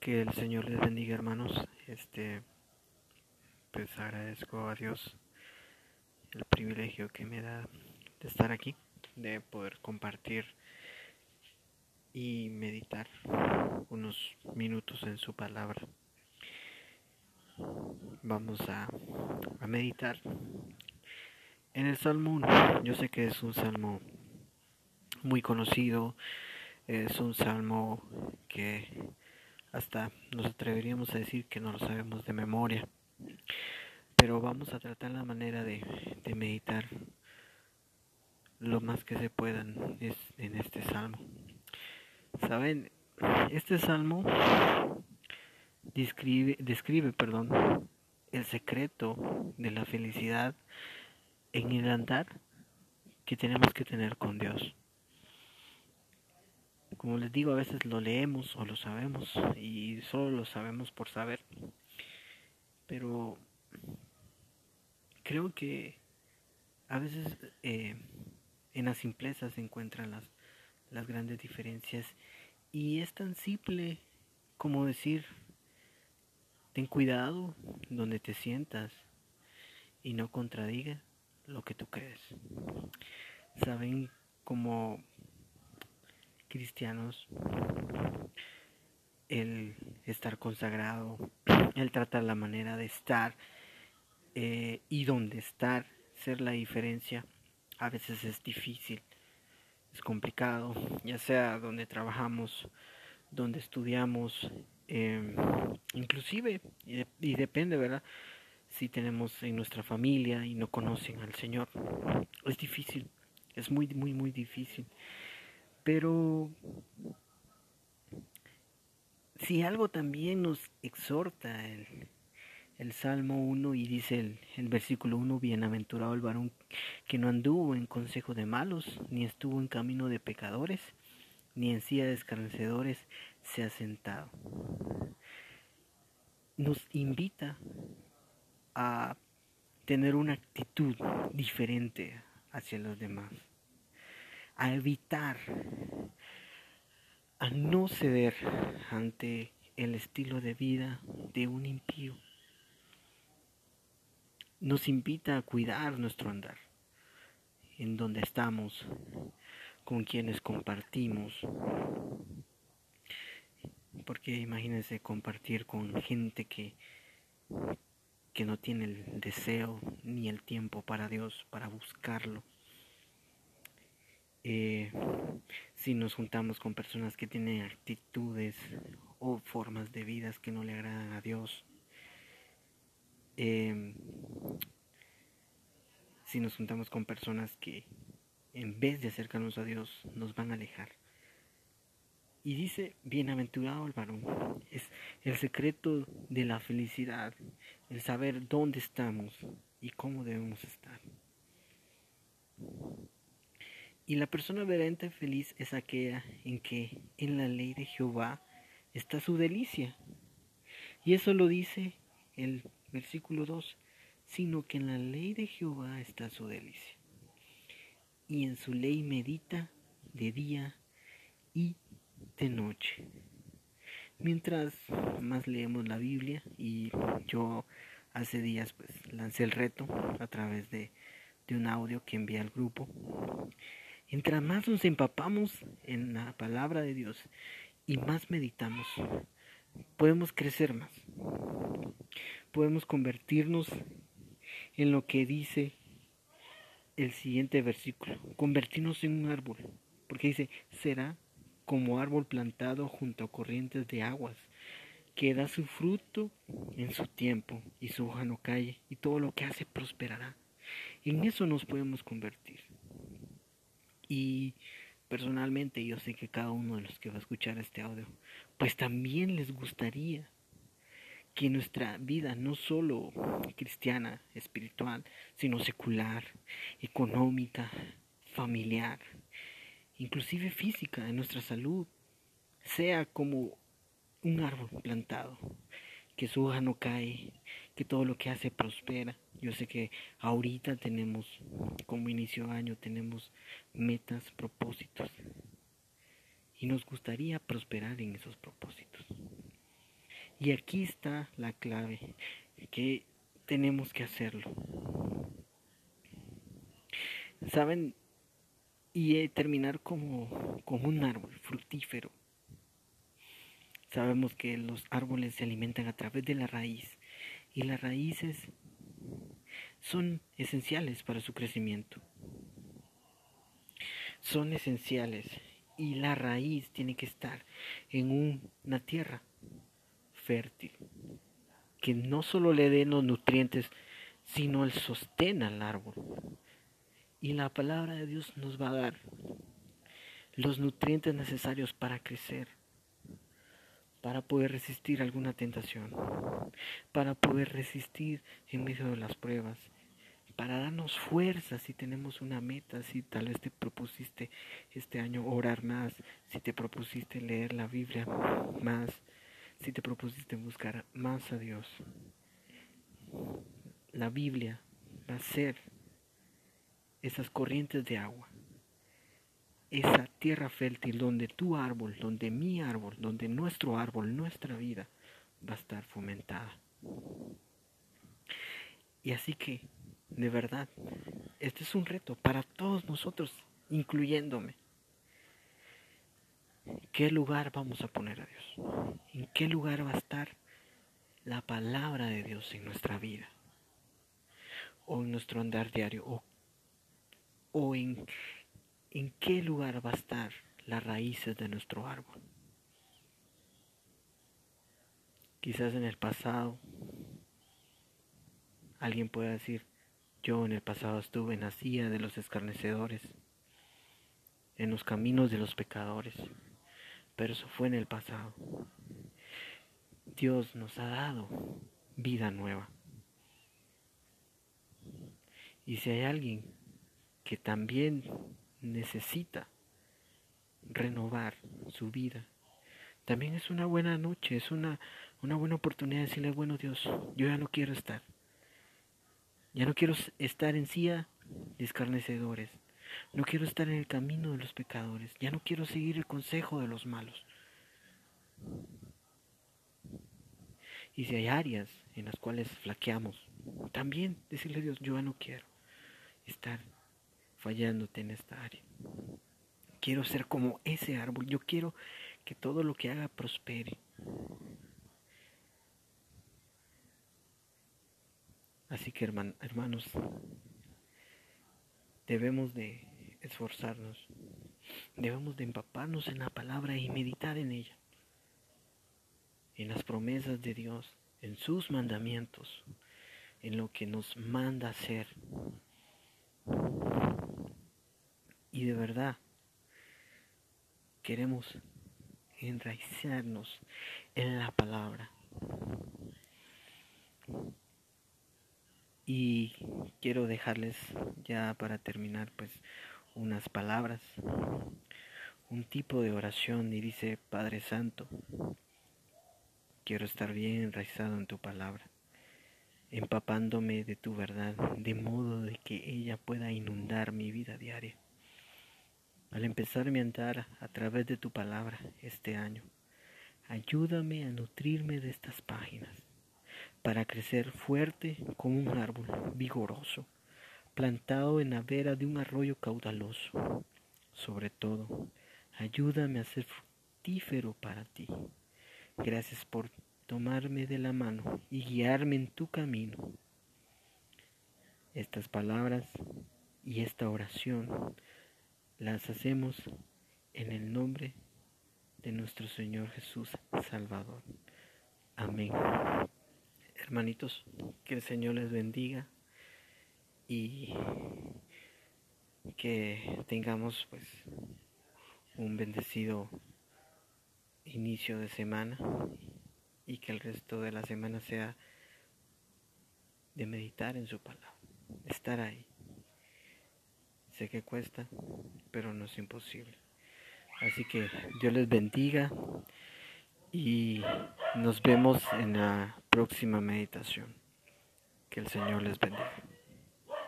Que el Señor les bendiga, hermanos. Este, pues agradezco a Dios el privilegio que me da de estar aquí, de poder compartir y meditar unos minutos en su palabra. Vamos a, a meditar en el Salmo 1. Yo sé que es un salmo muy conocido, es un salmo que hasta nos atreveríamos a decir que no lo sabemos de memoria. Pero vamos a tratar la manera de, meditar lo más que se puedan en este salmo. Saben, este salmo describe, describe perdón, el secreto de la felicidad en el andar que tenemos que tener con Dios como les digo, a veces lo leemos o lo sabemos y solo lo sabemos por saber. Pero creo que a veces eh, en la simpleza se encuentran las, las grandes diferencias y es tan simple como decir, ten cuidado donde te sientas y no contradiga lo que tú crees. Saben cómo cristianos el estar consagrado, el tratar la manera de estar eh, y dónde estar, ser la diferencia, a veces es difícil, es complicado, ya sea donde trabajamos, donde estudiamos, em, inclusive, y, y depende, ¿verdad? Si tenemos en nuestra familia y no conocen al Señor, es difícil, es muy, muy, muy difícil. Pero si algo también nos exhorta el, Salmo 1 y dice el, el versículo 1, bienaventurado el varón que no anduvo en consejo de malos, ni estuvo en camino de pecadores, ni en silla de escarnecedores se ha sentado. Nos invita a tener una actitud diferente hacia los demás a evitar, a no ceder ante el estilo de vida de un impío. Nos invita a cuidar nuestro andar, en donde estamos, con quienes compartimos. Porque imagínense compartir con gente que, que no tiene el deseo ni el tiempo para Dios, para buscarlo. Eh, si nos juntamos con personas que tienen actitudes o formas de vida que no le agradan a Dios, eh, si nos juntamos con personas que en vez de acercarnos a Dios nos van a alejar. Y dice, bienaventurado el varón, es el secreto de la felicidad, el saber dónde estamos y cómo debemos estar. Y la persona verdaderamente feliz es aquella en que en la ley de Jehová está su delicia. Y eso lo dice el versículo 2, sino que en la ley de Jehová está su delicia. Y en su ley medita de día y de noche. Mientras más leemos la Biblia, y yo hace días pues lancé el reto a través de, de un audio que envié al grupo, Mientras más nos empapamos en la palabra de Dios y más meditamos, podemos crecer más. Podemos convertirnos en lo que dice el siguiente versículo, convertirnos en un árbol, porque dice, será como árbol plantado junto a corrientes de aguas, que da su fruto en su tiempo y su hoja no cae y todo lo que hace prosperará. En eso nos podemos convertir. Y personalmente yo sé que cada uno de los que va a escuchar este audio, pues también les gustaría que nuestra vida no solo cristiana, espiritual, sino secular, económica, familiar, inclusive física, de nuestra salud, sea como un árbol plantado, que su hoja no cae, que todo lo que hace prospera. Yo sé que ahorita tenemos, como inicio de año, tenemos metas, propósitos. Y nos gustaría prosperar en esos propósitos. Y aquí está la clave, que tenemos que hacerlo. ¿Saben? Y eh, terminar como, un árbol fructífero. Sabemos que los árboles se alimentan a través de la raíz y las raíces son esenciales para su crecimiento. Son esenciales y la raíz tiene que estar en una tierra fértil que no solo le dé los nutrientes, sino el sostén al árbol. Y la palabra de Dios nos va a dar los nutrientes necesarios para crecer, para poder resistir alguna tentación, para poder resistir en medio de las pruebas, para darnos fuerza si tenemos una meta, si tal vez te propusiste este año orar más, si te propusiste leer la Biblia más, si te propusiste buscar más a Dios. La Biblia va a ser esas corrientes de agua, esa tierra fértil donde tu árbol, donde mi árbol, donde nuestro árbol, nuestra vida va a estar fomentada. Y así que de verdad, este es un reto para todos nosotros, incluyéndome. ¿Qué lugar vamos a poner a Dios? ¿En qué lugar va a estar la palabra de Dios en nuestra vida? ¿O en nuestro andar diario? ¿O, en, en qué lugar va a estar las raíces de nuestro árbol? Quizás en el pasado alguien pueda decir, yo en el pasado estuve en la silla de los escarnecedores, en los caminos de los pecadores, pero eso fue en el pasado. Dios nos ha dado vida nueva. Y si hay alguien que también necesita renovar su vida, también es una buena noche, es una, una buena oportunidad de decirle, bueno Dios, yo ya no quiero estar. Ya no quiero estar en silla de escarnecedores. No quiero estar en el camino de los pecadores. Ya no quiero seguir el consejo de los malos. Y si hay áreas en las cuales flaqueamos, también decirle a Dios, yo ya no quiero estar fallándote en esta área. Quiero ser como ese árbol. Yo quiero que todo lo que haga prospere. Así que hermanos, debemos de esforzarnos, debemos de empaparnos en la palabra y meditar en ella, en las promesas de Dios, en sus mandamientos, en lo que nos manda hacer. Y de verdad, queremos enraizarnos en la palabra. Y quiero dejarles ya para terminar pues unas palabras, un tipo de oración y dice, Padre Santo, quiero estar bien enraizado en tu palabra, empapándome de tu verdad, de modo de que ella pueda inundar mi vida diaria. Al empezar mi andar a través de tu palabra este año, ayúdame a nutrirme de estas páginas para crecer fuerte como un árbol vigoroso, plantado en la vera de un arroyo caudaloso. Sobre todo, ayúdame a ser fructífero para ti. Gracias por tomarme de la mano y guiarme en tu camino. Estas palabras y esta oración las hacemos en el nombre de nuestro Señor Jesús Salvador. Amén. Hermanitos, que el Señor les bendiga y que tengamos pues un bendecido inicio de semana y que el resto de la semana sea de meditar en su palabra, estar ahí. Sé que cuesta, pero no es imposible. Así que Dios les bendiga y nos vemos en la próxima meditación. Que el Señor les bendiga.